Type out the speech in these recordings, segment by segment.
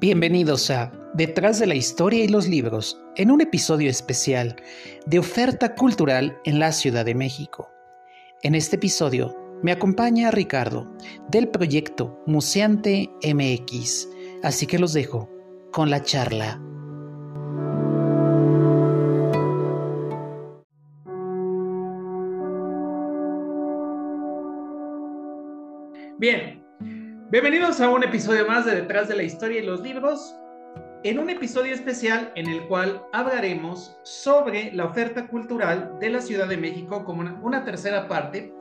Bienvenidos a Detrás de la Historia y los Libros, en un episodio especial de oferta cultural en la Ciudad de México. En este episodio me acompaña Ricardo del proyecto Museante MX, así que los dejo con la charla. Bien, bienvenidos a un episodio más de Detrás de la Historia y los Libros, en un episodio especial en el cual hablaremos sobre la oferta cultural de la Ciudad de México como una, tercera parte.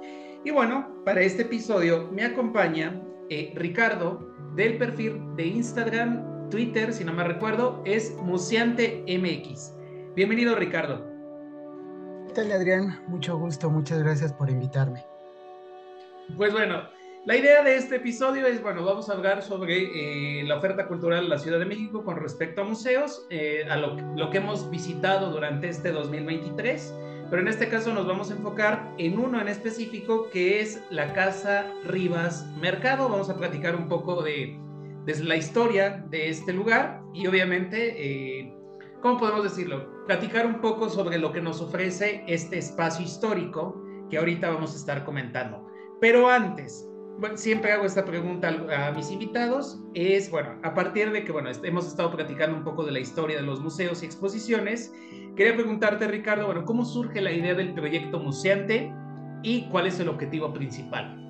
Y bueno, para este episodio me acompaña eh, Ricardo del perfil de Instagram, Twitter, si no me recuerdo, es Museante MX. Bienvenido Ricardo. ¿Qué tal Adrián? Mucho gusto, muchas gracias por invitarme. Pues bueno, la idea de este episodio es, bueno, vamos a hablar sobre eh, la oferta cultural de la Ciudad de México con respecto a museos, eh, a lo, lo, que hemos visitado durante este 2023, pero en este caso nos vamos a enfocar en uno en específico que es la Casa Rivas Mercado. Vamos a platicar un poco de, de la historia de este lugar y obviamente, eh, ¿cómo podemos decirlo? Platicar un poco sobre lo que nos ofrece este espacio histórico que ahorita vamos a estar comentando. Pero antes, siempre hago esta pregunta a, mis invitados, es, bueno, a partir de que, bueno, hemos estado platicando un poco de la historia de los museos y exposiciones, quería preguntarte, Ricardo, bueno, ¿cómo surge la idea del proyecto Museante y cuál es el objetivo principal?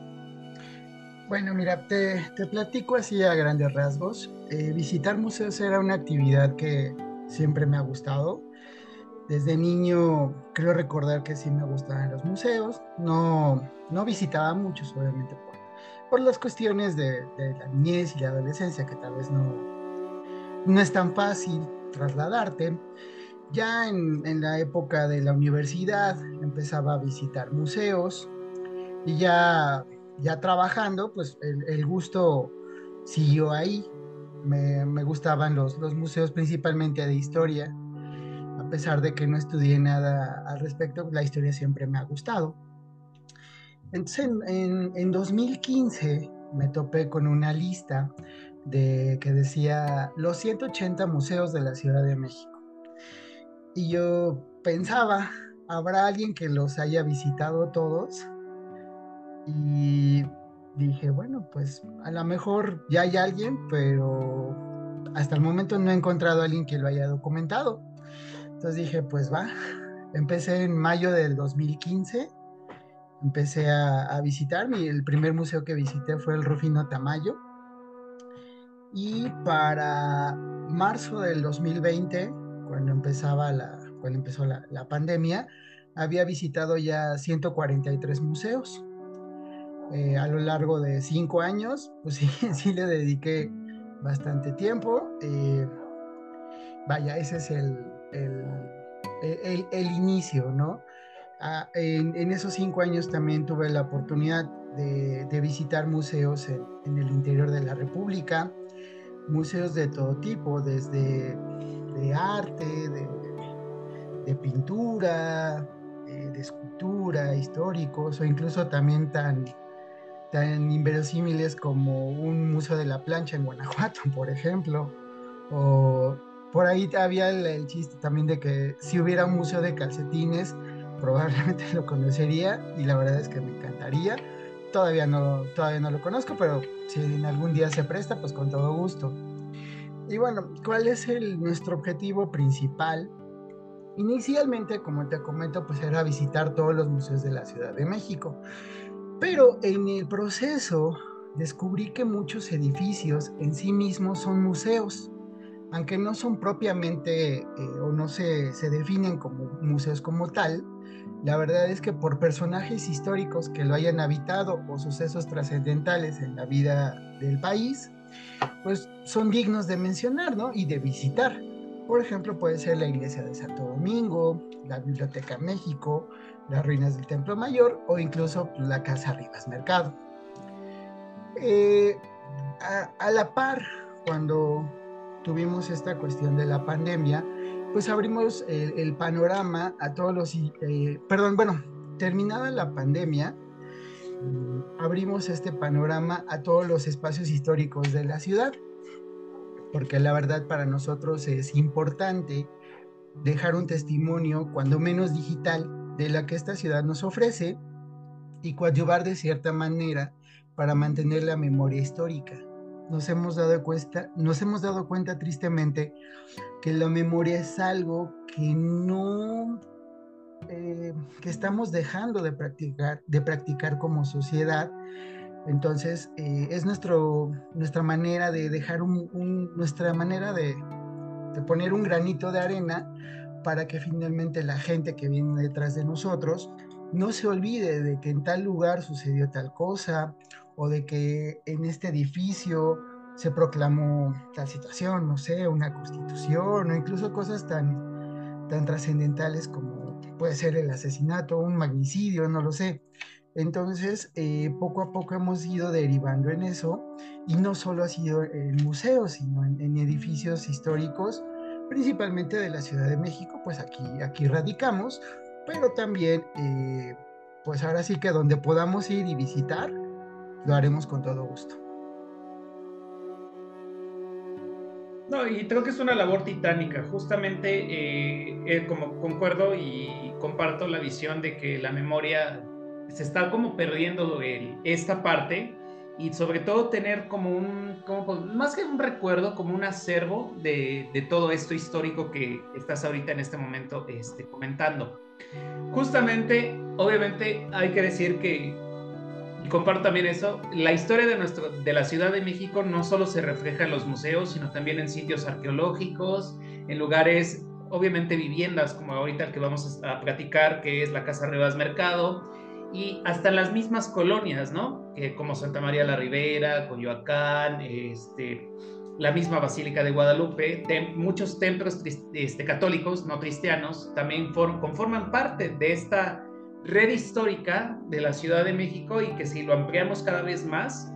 Bueno, mira, te, te platico así a grandes rasgos. Eh, visitar museos era una actividad que siempre me ha gustado. Desde niño creo recordar que sí me gustaban los museos. No, no visitaba muchos, obviamente, por las cuestiones de, la niñez y la adolescencia, que tal vez no, no es tan fácil trasladarte. Ya en, la época de la universidad empezaba a visitar museos y ya, ya trabajando, pues el, gusto siguió ahí. Me, me gustaban los, los, museos principalmente de historia. A pesar de que no estudié nada al respecto, la historia siempre me ha gustado. Entonces, en, 2015 me topé con una lista de, que decía los 180 museos de la Ciudad de México. Y yo pensaba, ¿habrá alguien que los haya visitado todos? Y dije, bueno, pues a lo mejor ya hay alguien, pero hasta el momento no he encontrado a alguien que lo haya documentado. Entonces dije, pues va. Empecé en mayo del 2015 empecé a, visitar. Mi, el primer museo que visité fue el Rufino Tamayo. Y para marzo del 2020, cuando, empezaba la, cuando empezó la, pandemia, había visitado ya 143 museos. Eh, a lo largo de cinco años, pues sí, sí le dediqué bastante tiempo. Eh, vaya, ese es el, el, el, el inicio, ¿no? Ah, en, esos cinco años también tuve la oportunidad de, visitar museos en, el interior de la República, museos de todo tipo, desde de arte, de, pintura, eh, de, escultura, históricos o incluso también tan, tan inverosímiles como un museo de la plancha en Guanajuato, por ejemplo, o por ahí había el chiste también de que si hubiera un museo de calcetines, probablemente lo conocería y la verdad es que me encantaría. Todavía no, todavía no lo conozco, pero si en algún día se presta, pues con todo gusto. Y bueno, ¿cuál es el, nuestro objetivo principal? Inicialmente, como te comento, pues era visitar todos los museos de la Ciudad de México. Pero en el proceso descubrí que muchos edificios en sí mismos son museos aunque no son propiamente eh, o no se, se, definen como museos como tal, la verdad es que por personajes históricos que lo hayan habitado o sucesos trascendentales en la vida del país, pues son dignos de mencionar, ¿no? Y de visitar. Por ejemplo, puede ser la iglesia de Santo Domingo, la Biblioteca México, las ruinas del Templo Mayor o incluso la Casa Rivas Mercado. Eh, a la par, cuando tuvimos esta cuestión de la pandemia, pues abrimos el, panorama a todos los, eh, perdón, bueno, terminada la pandemia, abrimos este panorama a todos los espacios históricos de la ciudad. porque la verdad para nosotros es importante dejar un testimonio, cuando menos digital, de la que esta ciudad nos ofrece y coadyuvar de cierta manera para mantener la memoria histórica. Nos hemos dado cuenta, nos hemos dado cuenta tristemente que la memoria es algo que no eh, que estamos dejando de practicar, de practicar como sociedad. Entonces, eh, es nuestro, nuestra manera de dejar nuestra manera de poner un granito de arena para que finalmente la gente que viene detrás de nosotros no se olvide de que en tal lugar sucedió tal cosa o de que en este edificio se proclamó tal situación, no sé, una constitución o incluso cosas tan, tan trascendentales como puede ser el asesinato, un magnicidio, no lo sé. Entonces, eh, poco a poco hemos ido derivando en eso y no solo ha sido en museos, sino en, edificios históricos, principalmente de la Ciudad de México, pues aquí, aquí radicamos, pero también, eh, pues ahora sí que donde podamos ir y visitar, lo haremos con todo gusto. No, y creo que es una labor titánica. Justamente, eh, eh, como concuerdo y comparto la visión de que la memoria se está como perdiendo el, esta parte y sobre todo tener como un, como, más que un recuerdo, como un acervo de, de, todo esto histórico que estás ahorita en este momento este, comentando. Justamente, obviamente hay que decir que y comparto también eso, la historia de, nuestro, de la Ciudad de México no solo se refleja en los museos, sino también en sitios arqueológicos, en lugares, obviamente viviendas, como ahorita el que vamos a platicar, que es la Casa Rivas Mercado, y hasta las mismas colonias, ¿no? como Santa María la Ribera, Coyoacán, este, la misma Basílica de Guadalupe, muchos templos este, católicos, no cristianos, también conforman parte de esta red histórica de la Ciudad de México y que si lo ampliamos cada vez más,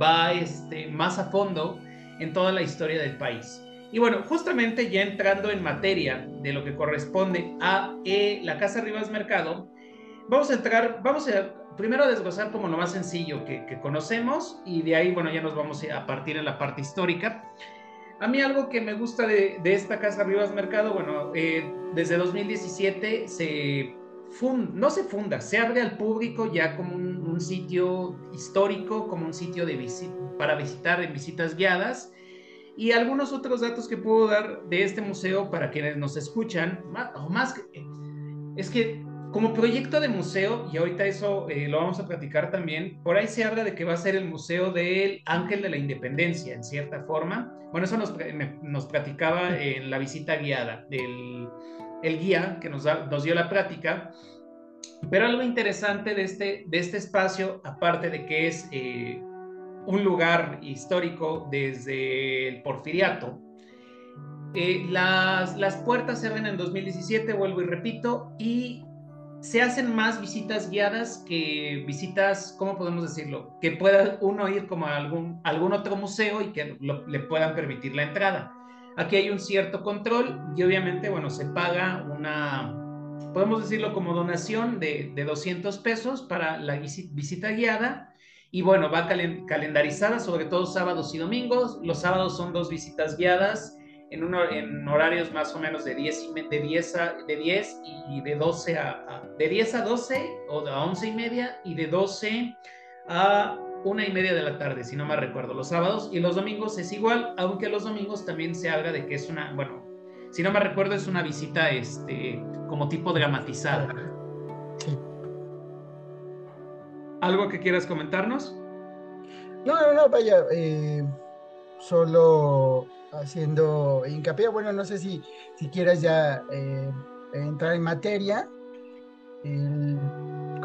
va este, más a fondo en toda la historia del país. Y bueno, justamente ya entrando en materia de lo que corresponde a eh, la Casa Rivas Mercado, vamos a entrar, vamos a primero a desglosar como lo más sencillo que, conocemos y de ahí, bueno, ya nos vamos a partir en la parte histórica. A mí algo que me gusta de, esta Casa Rivas Mercado, bueno, eh, desde 2017 se no se funda, se abre al público ya como un, sitio histórico, como un sitio de para visitar en visitas guiadas. Y algunos otros datos que puedo dar de este museo para quienes nos escuchan, más, o más es que como proyecto de museo, y ahorita eso eh, lo vamos a platicar también, por ahí se habla de que va a ser el Museo del Ángel de la Independencia, en cierta forma. Bueno, eso nos, nos platicaba en la visita guiada del el guía que nos, nos dio la práctica. Pero algo interesante de este, de este espacio, aparte de que es eh, un lugar histórico desde el porfiriato, eh, las, las puertas se abren en 2017, vuelvo y repito, y se hacen más visitas guiadas que visitas, ¿cómo podemos decirlo? Que pueda uno ir como a algún, algún otro museo y que le puedan permitir la entrada. Aquí hay un cierto control y obviamente, bueno, se paga una, podemos decirlo como donación de, de 200 pesos para la visita guiada y bueno, va calendarizada sobre todo sábados y domingos. Los sábados son dos visitas guiadas en, en horarios más o menos de 10 y, de 10, a, de 10 y de 12 a, de 10 a 12 o de 11 y media y de 12 a una y media de la tarde, si no me recuerdo, los sábados y los domingos es igual, aunque los domingos también se habla de que es una, bueno, si no me recuerdo es una visita, este, como tipo dramatizada. ¿Algo que quieras comentarnos? No, no, no, vaya, eh, solo haciendo hincapié, bueno, no sé si, si quieras ya eh, entrar en materia. El,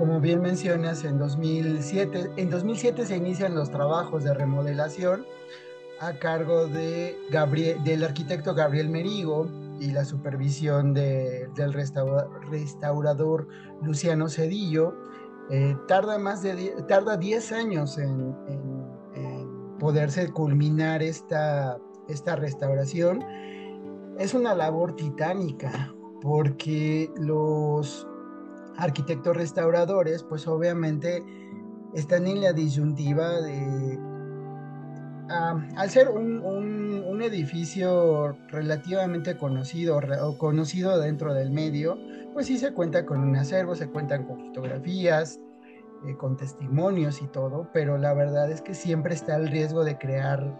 como bien mencionas, en 2007, en 2007 se inician los trabajos de remodelación a cargo del arquitecto Gabriel Merigo y la supervisión del restaurador Luciano Cedillo. Eh, tarda más de tarda 10 años en, poderse culminar esta, esta restauración. Es una labor titánica porque los arquitectos restauradores, pues obviamente están en la disyuntiva de al ser un, edificio relativamente conocido o conocido dentro del medio, pues sí se cuenta con un acervo, se cuentan con fotografías, eh, con testimonios y todo, pero la verdad es que siempre está el riesgo de crear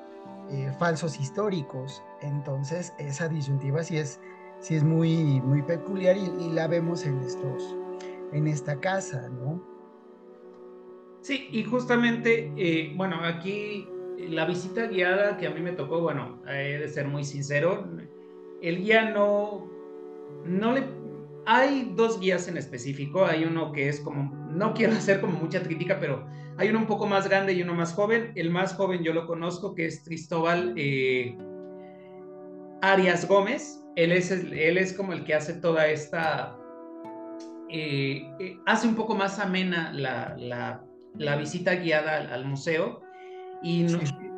eh, falsos históricos. Entonces esa disyuntiva sí es, sí es muy, muy peculiar y, la vemos en, estos, en esta casa, ¿no? Sí, y justamente, eh, bueno, aquí la visita guiada que a mí me tocó, bueno, he de ser muy sincero, el guía no, no le... Hay dos guías en específico, hay uno que es como, no quiero hacer como mucha crítica, pero hay uno un poco más grande y uno más joven. El más joven yo lo conozco, que es Cristóbal eh, Arias Gómez. Él es, él es como el que hace toda esta... Eh, eh, hace un poco más amena la, la, visita guiada al museo y,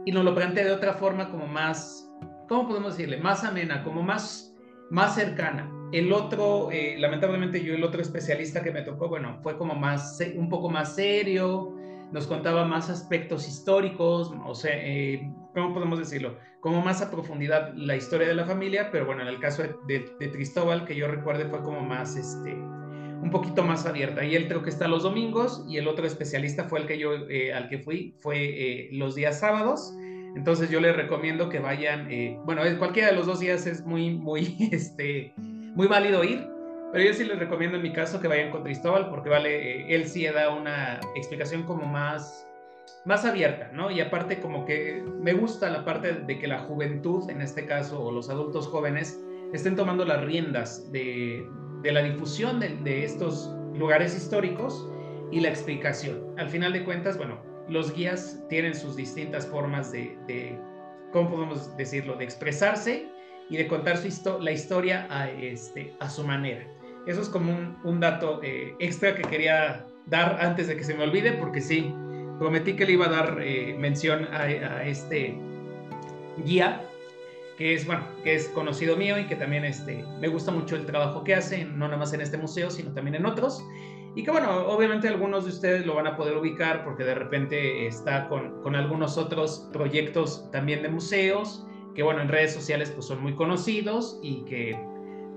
y nos lo plantea de otra forma como más, ¿cómo podemos decirle? Más amena, como más, más cercana. El otro, eh, lamentablemente yo el otro especialista que me tocó, bueno, fue como más, un poco más serio, nos contaba más aspectos históricos, o sea, eh, ¿cómo podemos decirlo? Como más a profundidad la historia de la familia, pero bueno, en el caso de, de Cristóbal, que yo recuerde, fue como más, este, un poquito más abierta. Y él creo que está los domingos y el otro especialista fue el que yo, eh, al que fui, fue eh, los días sábados. Entonces yo les recomiendo que vayan, eh, bueno, cualquiera de los dos días es muy, muy, este, muy válido ir, pero yo sí les recomiendo en mi caso que vayan con Cristóbal porque vale, él sí da una explicación como más, más abierta, ¿no? Y aparte como que me gusta la parte de que la juventud, en este caso, o los adultos jóvenes, estén tomando las riendas de, de la difusión de, estos lugares históricos y la explicación. Al final de cuentas, bueno, los guías tienen sus distintas formas de, ¿cómo podemos decirlo?, de expresarse y de contar su la historia a, este, a su manera. Eso es como un, dato eh, extra que quería dar antes de que se me olvide, porque sí, prometí que le iba a dar eh, mención a, este guía que es, bueno, que es conocido mío y que también este, me gusta mucho el trabajo que hace, no nada más en este museo, sino también en otros. Y que bueno, obviamente algunos de ustedes lo van a poder ubicar porque de repente está con, con algunos otros proyectos también de museos, que bueno, en redes sociales pues son muy conocidos y que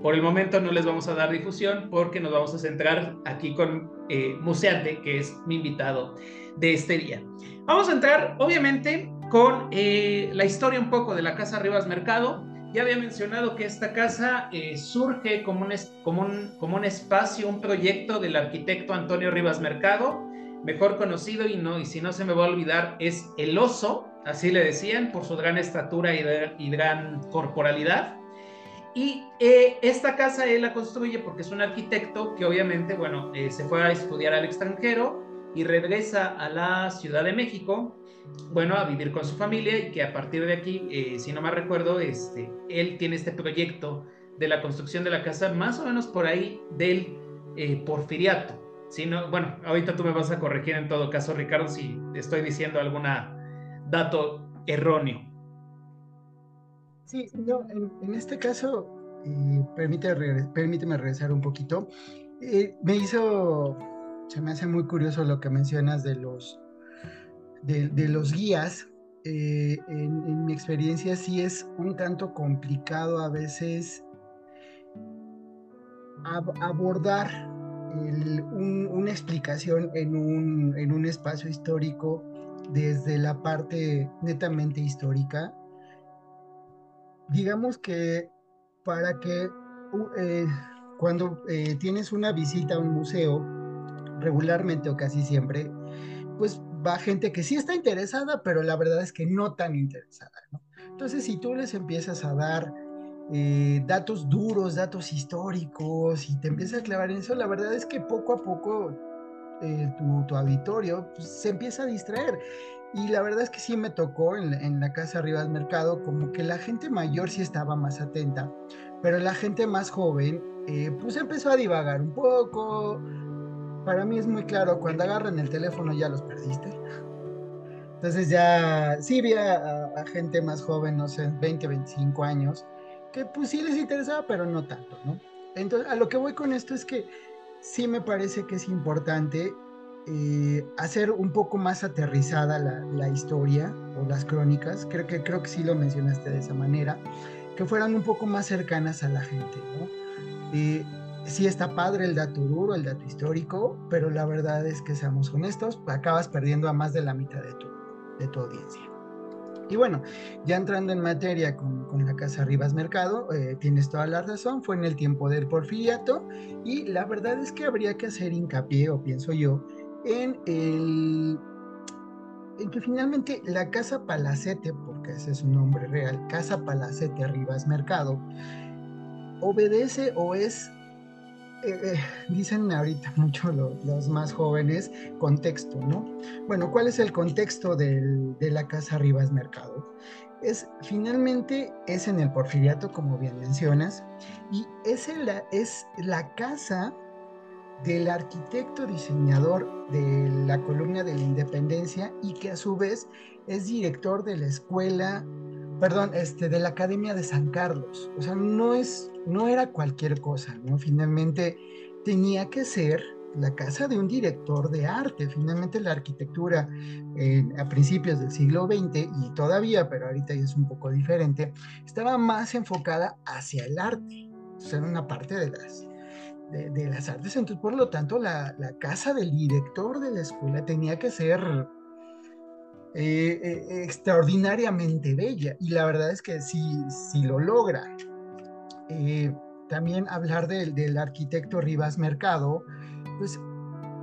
por el momento no les vamos a dar difusión porque nos vamos a centrar aquí con eh, Museante, que es mi invitado de este día. Vamos a entrar, obviamente, con eh, la historia un poco de la Casa Rivas Mercado. Ya había mencionado que esta casa eh, surge como un, espacio, un proyecto del arquitecto Antonio Rivas Mercado, mejor conocido y, no, y si no se me va a olvidar, es el oso, así le decían, por su gran estatura y, y gran corporalidad. Y eh, esta casa él la construye porque es un arquitecto que obviamente, bueno, se fue a estudiar al extranjero y regresa a la Ciudad de México bueno, a vivir con su familia y que a partir de aquí, eh, si no me recuerdo, este, él tiene este proyecto de la construcción de la casa más o menos por ahí del eh, porfiriato. Si no, bueno, ahorita tú me vas a corregir en todo caso, Ricardo, si estoy diciendo algún dato erróneo. Sí, no, en, este caso, eh, permíteme, permíteme regresar un poquito. me hizo, se me hace muy curioso lo que mencionas de los de, los guías, eh, en, mi experiencia sí es un tanto complicado a veces abordar una explicación en un, en un espacio histórico desde la parte netamente histórica. Digamos que para que eh, cuando eh, tienes una visita a un museo, regularmente o casi siempre, pues va gente que sí está interesada, pero la verdad es que no tan interesada. Entonces, si tú les empiezas a dar eh, datos duros, datos históricos, y te empiezas a clavar en eso, la verdad es que poco a poco eh, tu, auditorio pues, se empieza a distraer. Y la verdad es que sí me tocó en, la casa arriba del mercado, como que la gente mayor sí estaba más atenta, pero la gente más joven, eh, pues empezó a divagar un poco, para mí es muy claro, cuando agarran el teléfono ya los perdiste. Entonces ya, sí vi a, gente más joven, no sé, 20, 25 años, que pues sí les interesaba, pero no tanto, ¿no? Entonces, a lo que voy con esto es que sí me parece que es importante eh, hacer un poco más aterrizada la, historia o las crónicas, creo que, creo que sí lo mencionaste de esa manera, que fueran un poco más cercanas a la gente, ¿no? Eh, sí está padre el dato duro, el dato histórico, pero la verdad es que seamos honestos, acabas perdiendo a más de la mitad de tu, de tu audiencia. Y bueno, ya entrando en materia con, con la Casa Rivas Mercado, eh, tienes toda la razón, fue en el tiempo del porfiriato y la verdad es que habría que hacer hincapié, o pienso yo, en el en que finalmente la Casa Palacete, porque ese es su nombre real, Casa Palacete Rivas Mercado, obedece o es eh, eh, dicen ahorita mucho los, más jóvenes, contexto, ¿no? Bueno, ¿cuál es el contexto de la Casa Rivas Mercado? Es finalmente es en el Porfiriato, como bien mencionas, y es, es la casa del arquitecto diseñador de la columna de la Independencia y que a su vez es director de la escuela perdón, este, de la Academia de San Carlos. O sea, no, es, no era cualquier cosa, ¿no? Finalmente tenía que ser la casa de un director de arte. Finalmente la arquitectura a principios del siglo XX y todavía, pero ahorita ya es un poco diferente, estaba más enfocada hacia el arte. O sea, una parte de las, de, las artes. Entonces, por lo tanto, la casa del director de la escuela tenía que ser eh, extraordinariamente bella y la verdad es que si, si lo logra. Eh, también hablar del, del arquitecto Rivas Mercado, pues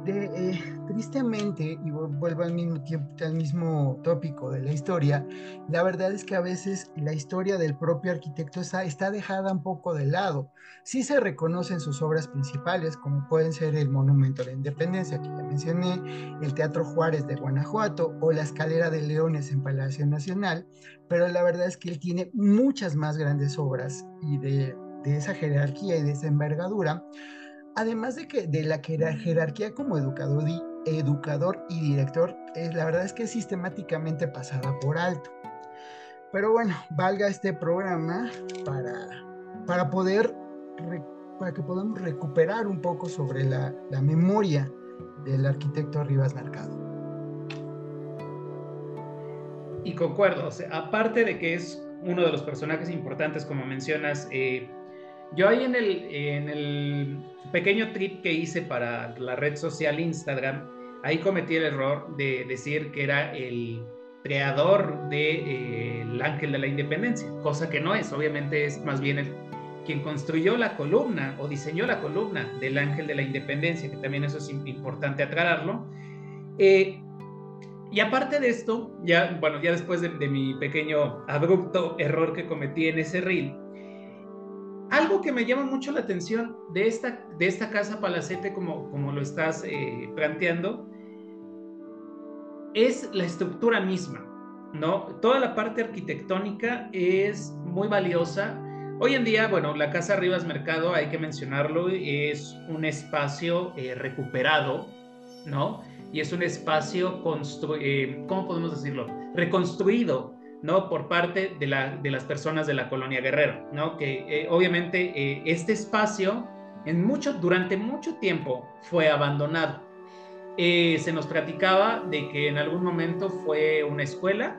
eh, tristemente, y vuelvo al mismo tiempo, al mismo tópico de la historia, la verdad es que a veces la historia del propio arquitecto está, dejada un poco de lado. Sí se reconocen sus obras principales, como pueden ser el Monumento a la Independencia, que ya mencioné, el Teatro Juárez de Guanajuato o la Escalera de Leones en Palacio Nacional, pero la verdad es que él tiene muchas más grandes obras y de esa jerarquía y de esa envergadura además de que de la jerarquía como educador y, director, la verdad es que es sistemáticamente pasada por alto. Pero bueno, valga este programa para, para poder para que podamos recuperar un poco sobre la, la memoria del arquitecto Rivas Mercado. Y concuerdo, aparte de que es uno de los personajes importantes, como mencionas, eh, yo ahí en el, en el pequeño trip que hice para la red social Instagram, ahí cometí el error de decir que era el creador del de, eh, Ángel de la Independencia, cosa que no es, obviamente es más bien el, quien construyó la columna o diseñó la columna del Ángel de la Independencia, que también eso es importante aclararlo. Eh, y aparte de esto, ya, bueno, ya después de, de, mi pequeño abrupto error que cometí en ese reel, algo que me llama mucho la atención de esta, de esta casa palacete, como, como lo estás eh, planteando, es la estructura misma, ¿no? Toda la parte arquitectónica es muy valiosa. Hoy en día, bueno, la Casa Rivas Mercado, hay que mencionarlo, es un espacio eh, recuperado, ¿no? Y es un espacio, eh, ¿cómo podemos decirlo? Reconstruido ¿no? Por parte de, las personas de la colonia Guerrero, ¿no? Que eh, obviamente eh, este espacio en mucho, durante mucho tiempo fue abandonado. Eh, se nos platicaba de que en algún momento fue una escuela,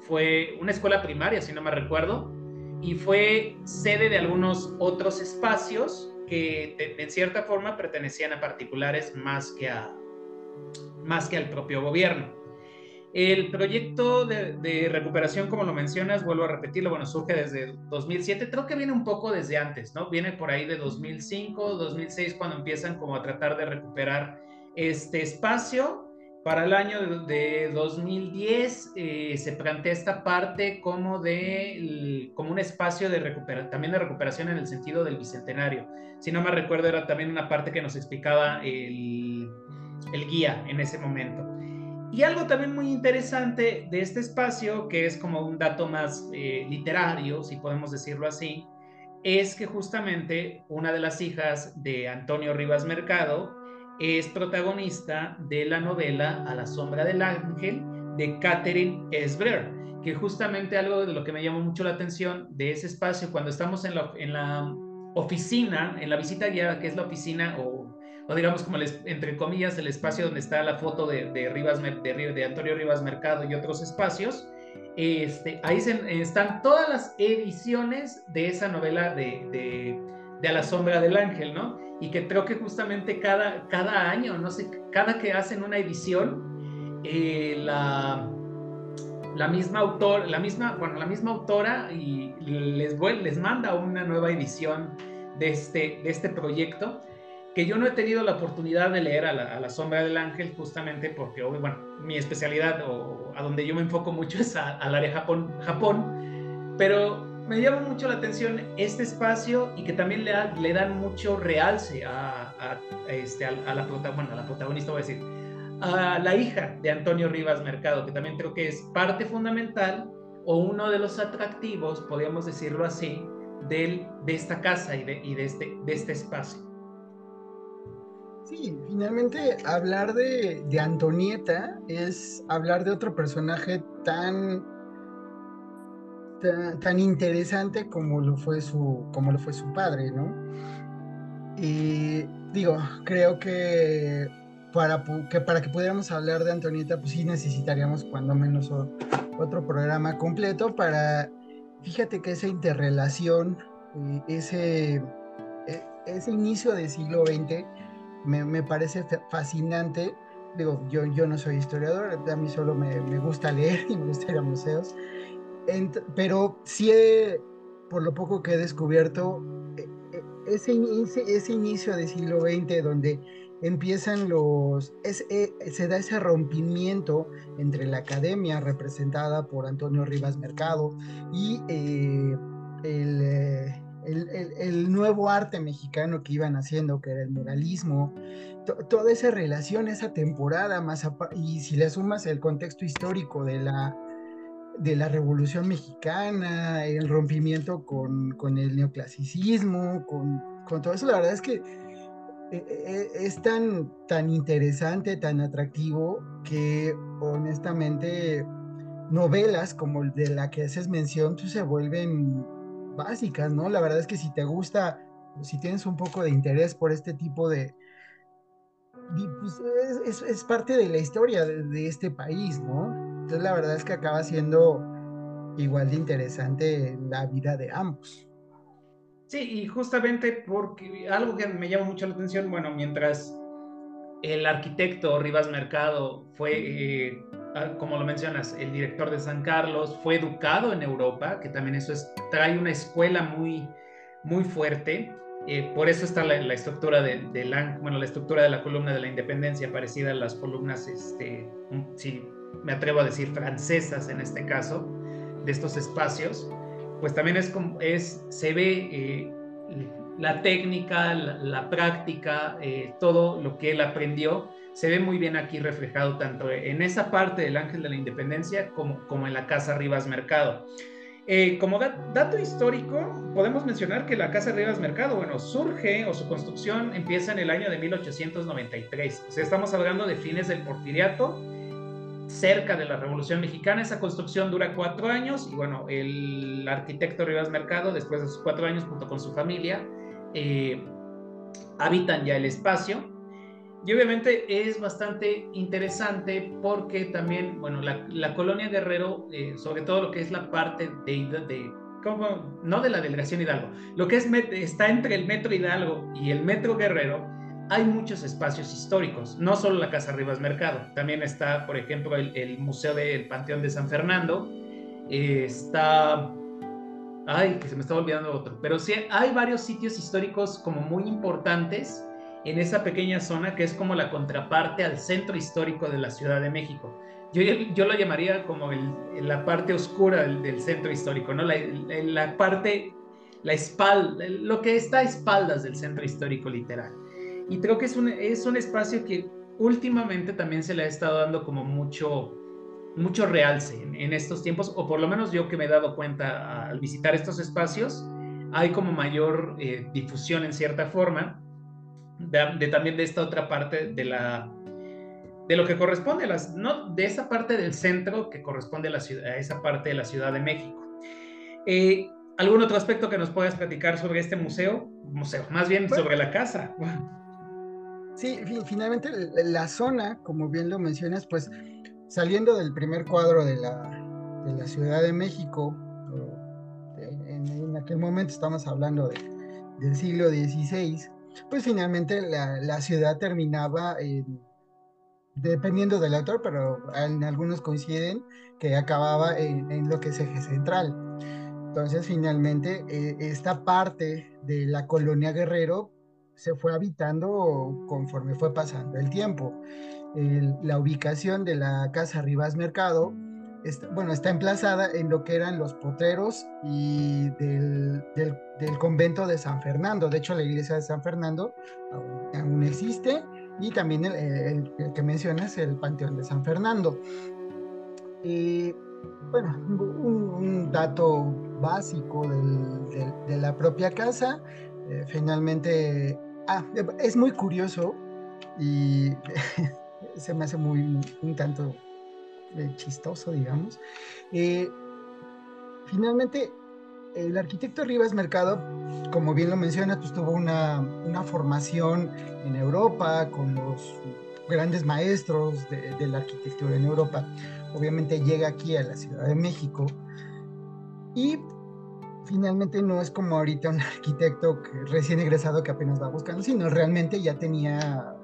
fue una escuela primaria, si no me recuerdo, y fue sede de algunos otros espacios que en cierta forma pertenecían a particulares más que, a, más que al propio gobierno. El proyecto de, recuperación, como lo mencionas, vuelvo a repetirlo, bueno, surge desde 2007, creo que viene un poco desde antes, ¿no? Viene por ahí de 2005, 2006, cuando empiezan como a tratar de recuperar este espacio. Para el año de, 2010 eh, se plantea esta parte como, de, como un espacio de recuperación, también de recuperación en el sentido del bicentenario. Si no me recuerdo, era también una parte que nos explicaba el guía en ese momento. Y algo también muy interesante de este espacio, que es como un dato más eh, literario, si podemos decirlo así, es que justamente una de las hijas de Antonio Rivas Mercado es protagonista de la novela A la sombra del ángel de Catherine Esbler, que justamente algo de lo que me llamó mucho la atención de ese espacio, cuando estamos en la oficina, en la visita guiada, que es la oficina o o digamos como entre comillas el espacio donde está la foto de, de, Rivas, de, de Antonio Rivas Mercado y otros espacios, este, ahí están todas las ediciones de esa novela de, de, de, A la sombra del ángel, ¿no? Y que creo que justamente cada, cada año, no sé, cada que hacen una edición, eh, la, la misma autor, la misma, bueno, la misma autora y les, les manda una nueva edición de este, de este proyecto que yo no he tenido la oportunidad de leer a la, sombra del ángel justamente porque, bueno, mi especialidad o a donde yo me enfoco mucho es al área Japón, Japón, pero me llama mucho la atención este espacio y que también le, le dan mucho realce a, este, a, la, bueno, a la protagonista, voy a decir, a la hija de Antonio Rivas Mercado, que también creo que es parte fundamental o uno de los atractivos, podríamos decirlo así, del, de esta casa y de, y de, este, de este espacio. Sí, finalmente hablar de, Antonieta es hablar de otro personaje tan, tan, interesante como lo fue su, como lo fue su padre, ¿no? Y digo, creo que para que, para que pudiéramos hablar de Antonieta, pues sí necesitaríamos cuando menos otro programa completo para, fíjate que esa interrelación, eh, ese, e, ese inicio del siglo XX, me, parece fascinante. Digo, yo, yo no soy historiador, a mí solo me, gusta leer y me gusta ir a museos, pero sí, por lo poco que he descubierto, e, e, ese, ese, inicio del siglo XX donde empiezan los, e, se da ese rompimiento entre la academia representada por Antonio Rivas Mercado y eh, el... Eh, el, nuevo arte mexicano que iban haciendo, que era el muralismo, toda esa relación, esa temporada, más y si le sumas el contexto histórico de la, de la Revolución Mexicana, el rompimiento con, el neoclasicismo, con, todo eso, la verdad es que e, e, e, es tan, tan interesante, tan atractivo, que honestamente novelas como de la que haces mención, pues, se vuelven básicas, ¿no? La verdad es que si te gusta, si tienes un poco de interés por este tipo de... Pues es, parte de la historia de, este país, ¿no? Entonces la verdad es que acaba siendo igual de interesante la vida de ambos. Sí, y justamente porque algo que me llama mucho la atención, bueno, mientras el arquitecto Rivas Mercado fue eh, como lo mencionas, el director de San Carlos fue educado en Europa, que también eso es, trae una escuela muy, muy fuerte. Eh, por eso está la, estructura de, la, bueno, la estructura de la columna de la independencia parecida a las columnas, este, si me atrevo a decir francesas en este caso, de estos espacios, pues también es es, se ve eh, la técnica, la, práctica, eh, todo lo que él aprendió se ve muy bien aquí reflejado tanto en esa parte del Ángel de la Independencia como, como en la Casa Rivas Mercado. Eh, como dato histórico, podemos mencionar que la Casa Rivas Mercado, bueno, surge o su construcción empieza en el año de 1893. O sea, estamos hablando de fines del porfiriato, cerca de la Revolución Mexicana. Esa construcción dura cuatro años y bueno, el arquitecto Rivas Mercado, después de esos cuatro años, junto con su familia, eh, habitan ya el espacio y obviamente es bastante interesante porque también, bueno, la, colonia Guerrero, eh, sobre todo lo que es la parte de, de ¿cómo? no de la delegación Hidalgo, lo que es está entre el Metro Hidalgo y el Metro Guerrero, hay muchos espacios históricos, no solo la Casa Rivas Mercado, también está, por ejemplo, el, Museo del Panteón de San Fernando, está ay, que se me está olvidando otro, pero sí hay varios sitios históricos como muy importantes en esa pequeña zona que es como la contraparte al centro histórico de la Ciudad de México. Yo, yo lo llamaría como la parte oscura del, centro histórico, ¿no? La, la, parte, la espalda, lo que está a espaldas del centro histórico literal. Y creo que es un, es un espacio que últimamente también se le ha estado dando como mucho, mucho realce en, estos tiempos, o por lo menos yo que me he dado cuenta al visitar estos espacios, hay como mayor eh, difusión en cierta forma de, también de esta otra parte de la de lo que corresponde a las, no, de esa parte del centro que corresponde a, la ciudad, a esa parte de la Ciudad de México. Eh, ¿Algún otro aspecto que nos puedas platicar sobre este museo? Museo, más bien sobre la casa. Sí, finalmente la zona, como bien lo mencionas, pues saliendo del primer cuadro de la, de la Ciudad de México, en, en, aquel momento estamos hablando de, del siglo XVI, pues finalmente la, la ciudad terminaba en dependiendo del autor, pero en algunos coinciden que acababa en, lo que es eje central. Entonces, finalmente, eh, esta parte de la colonia Guerrero se fue habitando conforme fue pasando el tiempo. la ubicación de la casa Rivas Mercado, está, bueno, está emplazada en lo que eran los potreros y del, convento de San Fernando. De hecho, la iglesia de San Fernando aún existe y también el, que mencionas, el Panteón de San Fernando. bueno, un, dato básico de la propia casa, eh, finalmente, ah, es muy curioso y se me hace muy un tanto eh, chistoso, digamos. Eh, finalmente, el arquitecto Rivas Mercado, como bien lo menciona, pues tuvo una, formación en Europa con los grandes maestros de, la arquitectura en Europa. Obviamente llega aquí a la Ciudad de México y finalmente no es como ahorita un arquitecto recién egresado que apenas va buscando, sino realmente ya tenía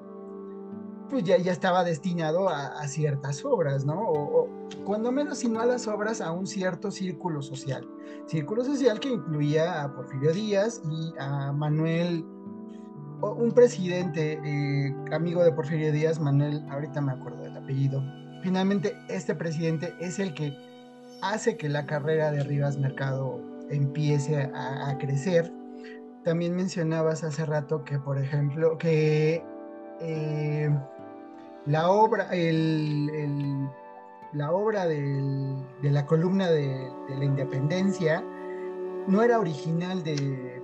pues ya, ya estaba destinado a, ciertas obras, ¿no? O, cuando menos, si no a las obras, a un cierto círculo social. Círculo social que incluía a Porfirio Díaz y a Manuel, un presidente eh, amigo de Porfirio Díaz, Manuel, ahorita me acuerdo del apellido. Finalmente, este presidente es el que hace que la carrera de Rivas Mercado empiece a, crecer. También mencionabas hace rato que, por ejemplo, que eh, la obra, la obra de la columna de, la independencia no era original de,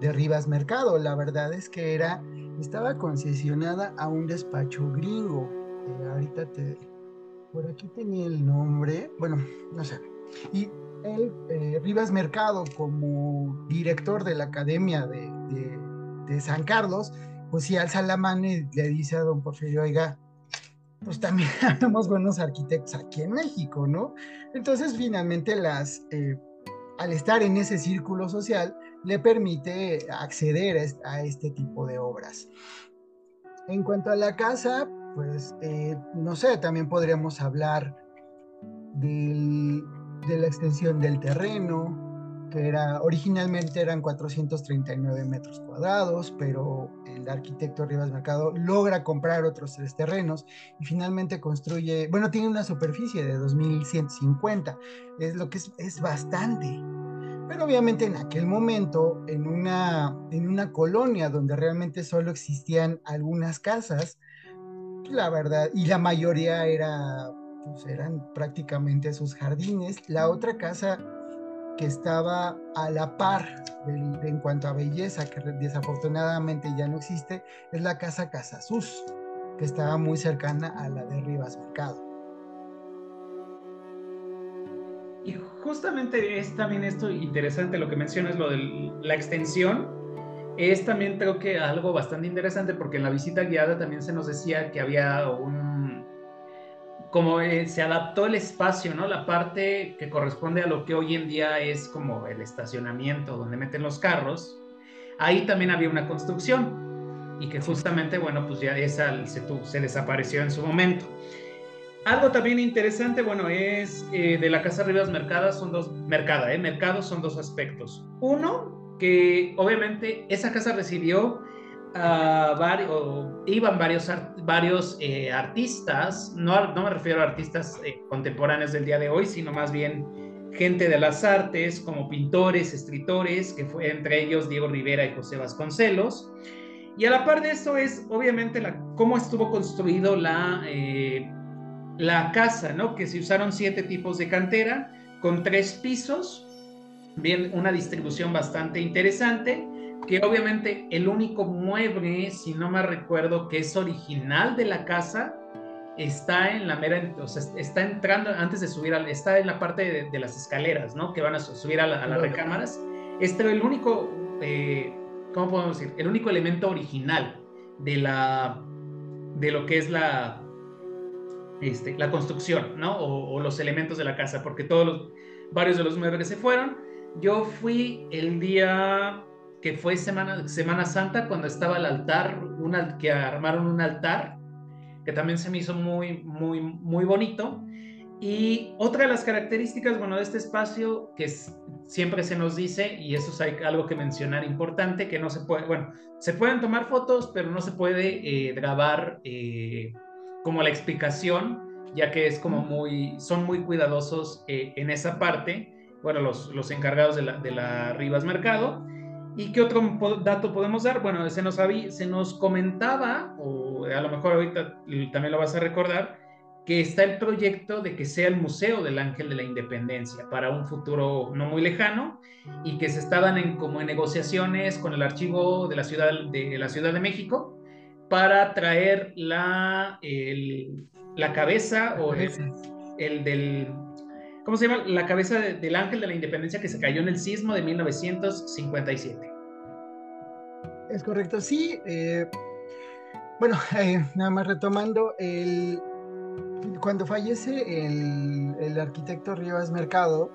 Rivas Mercado, la verdad es que era, estaba concesionada a un despacho gringo. Eh, ahorita te, por aquí tenía el nombre, bueno, no sé. Y él, eh, Rivas Mercado, como director de la Academia de, San Carlos, pues sí alza la mano y le dice a don Porfirio, oiga, pues también tenemos buenos arquitectos aquí en México, ¿no? Entonces, finalmente, las, eh, al estar en ese círculo social, le permite acceder a este tipo de obras. En cuanto a la casa, pues, eh, no sé, también podríamos hablar de la extensión del terreno, que era, originalmente eran 439 metros cuadrados, pero el arquitecto Rivas Mercado logra comprar otros tres terrenos y finalmente construye, bueno, tiene una superficie de 2150, es lo que es, es bastante. Pero obviamente en aquel momento, en una, en una colonia donde realmente solo existían algunas casas, la verdad, y la mayoría era, pues eran prácticamente sus jardines, la otra casa que estaba a la par en cuanto a belleza, que desafortunadamente ya no existe, es la Casa Casasus, que estaba muy cercana a la de Rivas Mercado. Y justamente es también esto interesante, lo que mencionas, lo de la extensión, es también creo que algo bastante interesante porque en la visita guiada también se nos decía que había un, como eh, se adaptó el espacio, ¿no? La parte que corresponde a lo que hoy en día es como el estacionamiento donde meten los carros, ahí también había una construcción y que justamente, bueno, pues ya esa se, se desapareció en su momento. Algo también interesante, bueno, es eh, de la Casa Rivas Mercada, son dos, Mercada, ¿eh? Mercado son dos aspectos. Uno, que obviamente esa casa recibió iban varios, eh, artistas, no, no me refiero a artistas eh, contemporáneos del día de hoy, sino más bien gente de las artes, como pintores, escritores, que fue entre ellos Diego Rivera y José Vasconcelos. Y a la par de eso es, obviamente, la, cómo estuvo construido la, eh, la casa, ¿no? Que se usaron siete tipos de cantera con tres pisos, bien, una distribución bastante interesante que obviamente el único mueble, si no me recuerdo, que es original de la casa, está en la mera, o sea, está entrando antes de subir, al, está en la parte de, las escaleras, ¿no? Que van a subir a, las recámaras. Este es el único, eh, ¿cómo podemos decir? El único elemento original de la, de lo que es la, este, la construcción, ¿no? O, los elementos de la casa, porque todos los, varios de los muebles se fueron. Yo fui el día que fue Semana, Semana Santa, cuando estaba el altar, una, que armaron un altar, que también se me hizo muy, muy, muy bonito. Y otra de las características, bueno, de este espacio que siempre se nos dice, y eso es algo que mencionar importante, que no se puede, bueno, se pueden tomar fotos, pero no se puede eh, grabar eh, como la explicación, ya que es como muy, son muy cuidadosos eh, en esa parte, bueno, los, los encargados de la, de la Rivas Mercado. ¿Y qué otro dato podemos dar? Bueno, se nos, había, se nos comentaba, o a lo mejor ahorita también lo vas a recordar, que está el proyecto de que sea el Museo del Ángel de la Independencia para un futuro no muy lejano y que se estaban en, como en negociaciones con el archivo de la Ciudad de, la ciudad de México para traer la, la cabeza o el, del... ¿Cómo se llama? La cabeza del Ángel de la Independencia que se cayó en el sismo de 1957. Es correcto, sí. Eh, bueno, eh, nada más retomando, el, cuando fallece el, arquitecto Rivas Mercado,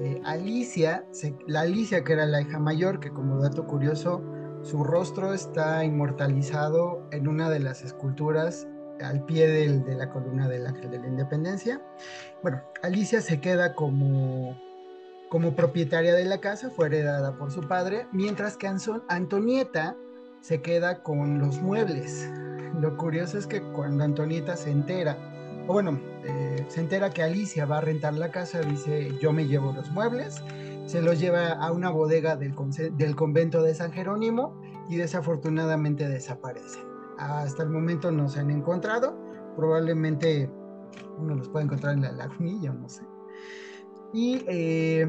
eh, Alicia, la Alicia que era la hija mayor, que como dato curioso, su rostro está inmortalizado en una de las esculturas al pie de la columna del Ángel de la Independencia. Bueno, Alicia se queda como, como propietaria de la casa, fue heredada por su padre, mientras que Antonieta se queda con los muebles. Lo curioso es que cuando Antonieta se entera o bueno, eh, se entera que Alicia va a rentar la casa, dice yo me llevo los muebles, se los lleva a una bodega del, del convento de San Jerónimo y desafortunadamente desaparecen. Hasta el momento no se han encontrado, probablemente uno los puede encontrar en la lagunilla, no sé. Y, eh,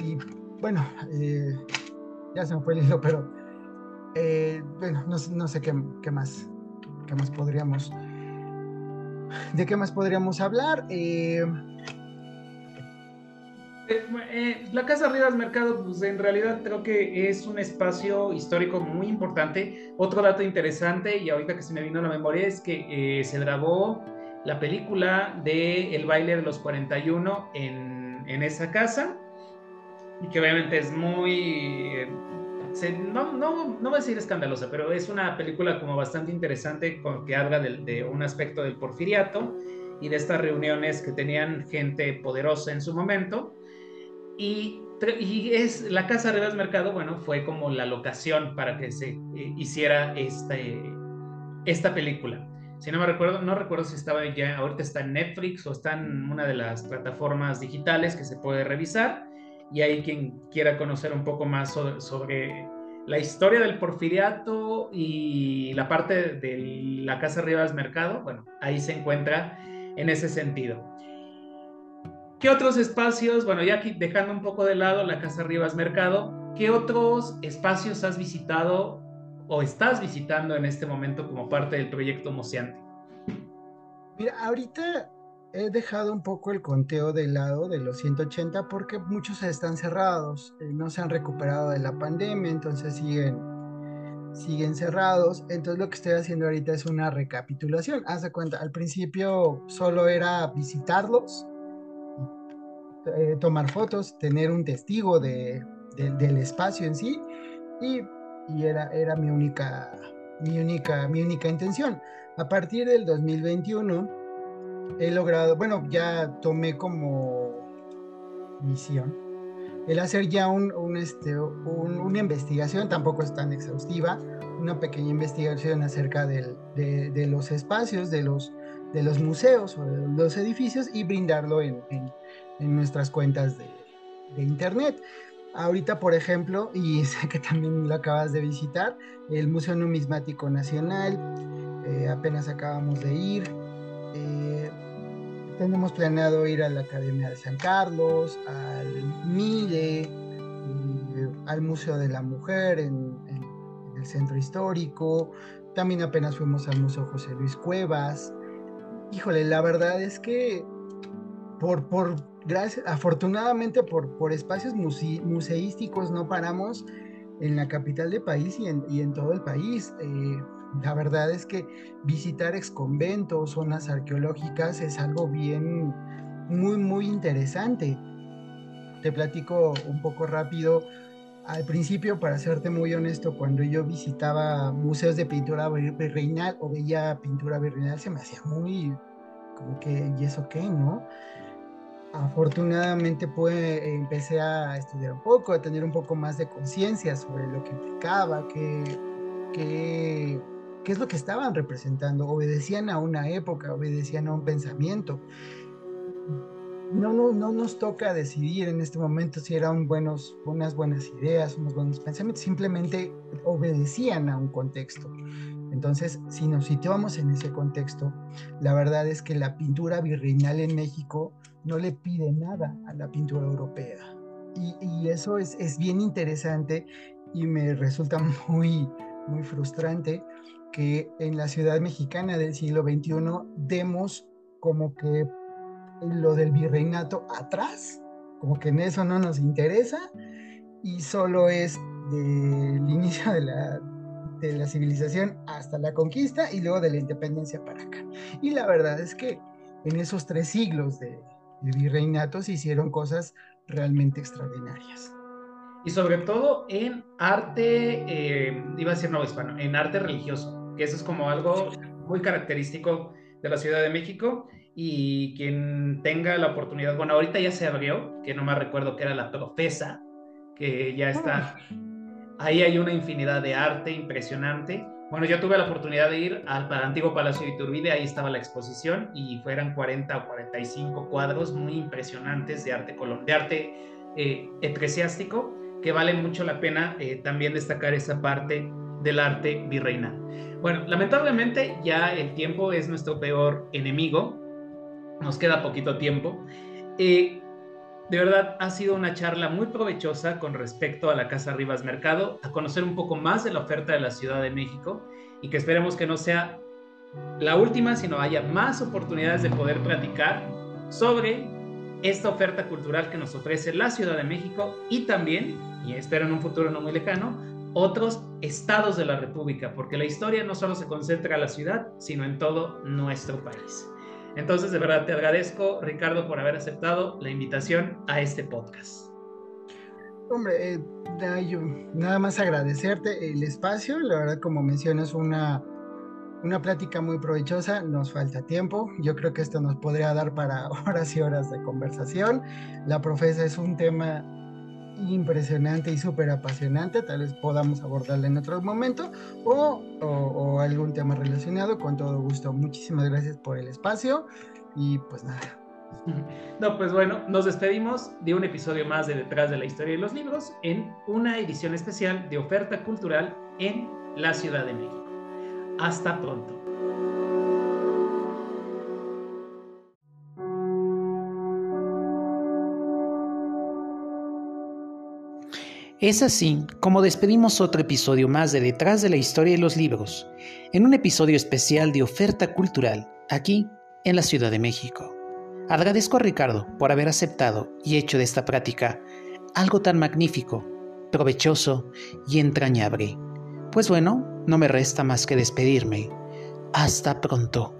y, bueno, eh, ya se me fue el hilo, pero bueno, no, no sé qué, qué, más, qué más podríamos ¿De qué más podríamos hablar? Eh, eh, eh, la Casa Rivas Mercado, pues en realidad creo que es un espacio histórico muy importante. Otro dato interesante, y ahorita que se me vino a la memoria, es que se grabó la película de El baile de los 41 en, en esa casa, y que obviamente es muy no, no, no voy a decir escandalosa, pero es una película como bastante interesante que habla de, un aspecto del porfiriato y de estas reuniones que tenían gente poderosa en su momento. Y, es la Casa Rivas Mercado, bueno, fue como la locación para que se eh, hiciera este, esta película. Si no me recuerdo, no recuerdo si estaba ya, ahorita está en Netflix o está en una de las plataformas digitales que se puede revisar y ahí quien quiera conocer un poco más sobre, la historia del porfiriato y la parte de la Casa Rivas Mercado, bueno, ahí se encuentra en ese sentido. ¿Qué otros espacios, bueno, ya aquí dejando un poco de lado la Casa Rivas Mercado, qué otros espacios has visitado o estás visitando en este momento como parte del proyecto Moceante? Mira, ahorita he dejado un poco el conteo de lado de los 180 porque muchos están cerrados, eh, no se han recuperado de la pandemia, entonces siguen, siguen cerrados. Entonces lo que estoy haciendo ahorita es una recapitulación. Haz de cuenta, al principio solo era visitarlos, eh, tomar fotos, tener un testigo de, del espacio en sí y, y, era, era mi única, mi única, mi única intención. A partir del 2021 he logrado, bueno, ya tomé como misión el hacer ya un, este, una investigación, tampoco es tan exhaustiva, una pequeña investigación acerca de, los espacios, de los, de los museos o de los edificios y brindarlo en, nuestras cuentas de, internet. Ahorita, por ejemplo, y sé que también lo acabas de visitar, el Museo Numismático Nacional, eh, apenas acabamos de ir, eh, tenemos planeado ir a la Academia de San Carlos, al MIDE, al Museo de la Mujer en, el Centro Histórico. También apenas fuimos al Museo José Luis Cuevas. Híjole, la verdad es que por, por gracias, afortunadamente por, por espacios museísticos no paramos en la capital del país y en, y en todo el país. Eh, la verdad es que visitar exconventos, zonas arqueológicas es algo bien, muy, muy interesante. Te platico un poco rápido. Al principio, para serte muy honesto, cuando yo visitaba museos de pintura virreinal o veía pintura virreinal, se me hacía muy como que, ¿y eso qué, no? Afortunadamente pude, empecé a estudiar un poco, a tener un poco más de conciencia sobre lo que implicaba, qué, qué, qué, es lo que estaban representando, obedecían a una época, obedecían a un pensamiento. No, no, no nos toca decidir en este momento si eran buenos, unas buenas ideas, unos buenos pensamientos, simplemente obedecían a un contexto. Entonces, si nos situamos en ese contexto, la verdad es que la pintura virreinal en México no le pide nada a la pintura europea. Y, eso es, es, bien interesante y me resulta muy, muy frustrante que en la ciudad mexicana del siglo XXI demos como que lo del virreinato atrás, como que en eso no nos interesa y solo es del inicio de la, de la civilización hasta la conquista y luego de la independencia para acá. Y la verdad es que en esos tres siglos de, de virreinato se hicieron cosas realmente extraordinarias. Y sobre todo en arte, eh, iba a decir no hispano, en arte religioso, que eso es como algo muy característico de la Ciudad de México y quien tenga la oportunidad, bueno, ahorita ya se abrió, que no me recuerdo que era la profesa, que ya está, ah. Ahí hay una infinidad de arte impresionante bueno, yo tuve la oportunidad de ir al antiguo Palacio de Iturbide, ahí estaba la exposición y fueran 40 o 45 cuadros muy impresionantes de arte, de arte eh, eclesiástico que vale mucho la pena eh, también destacar esa parte del arte virreinal. Bueno, lamentablemente ya el tiempo es nuestro peor enemigo, nos queda poquito tiempo. Eh, de verdad, ha sido una charla muy provechosa con respecto a la Casa Rivas Mercado, a conocer un poco más de la oferta de la Ciudad de México y que esperemos que no sea la última, sino haya más oportunidades de poder platicar sobre esta oferta cultural que nos ofrece la Ciudad de México y también, y espero en un futuro no muy lejano, otros estados de la República, porque la historia no solo se concentra en la ciudad, sino en todo nuestro país. Entonces, de verdad, te agradezco, Ricardo, por haber aceptado la invitación a este podcast. Hombre, eh, nada más agradecerte el espacio. La verdad, como mencionas, una, una plática muy provechosa. Nos falta tiempo. Yo creo que esto nos podría dar para horas y horas de conversación. La profesa es un tema impresionante y súper apasionante, tal vez podamos abordarla en otro momento o, algún tema relacionado, con todo gusto. Muchísimas gracias por el espacio y pues nada. No, pues bueno, nos despedimos de un episodio más de Detrás de la Historia de los Libros en una edición especial de oferta cultural en la Ciudad de México. Hasta pronto. Es así como despedimos otro episodio más de Detrás de la Historia de los Libros, en un episodio especial de oferta cultural, aquí en la Ciudad de México. Agradezco a Ricardo por haber aceptado y hecho de esta práctica algo tan magnífico, provechoso y entrañable. Pues bueno, no me resta más que despedirme. Hasta pronto.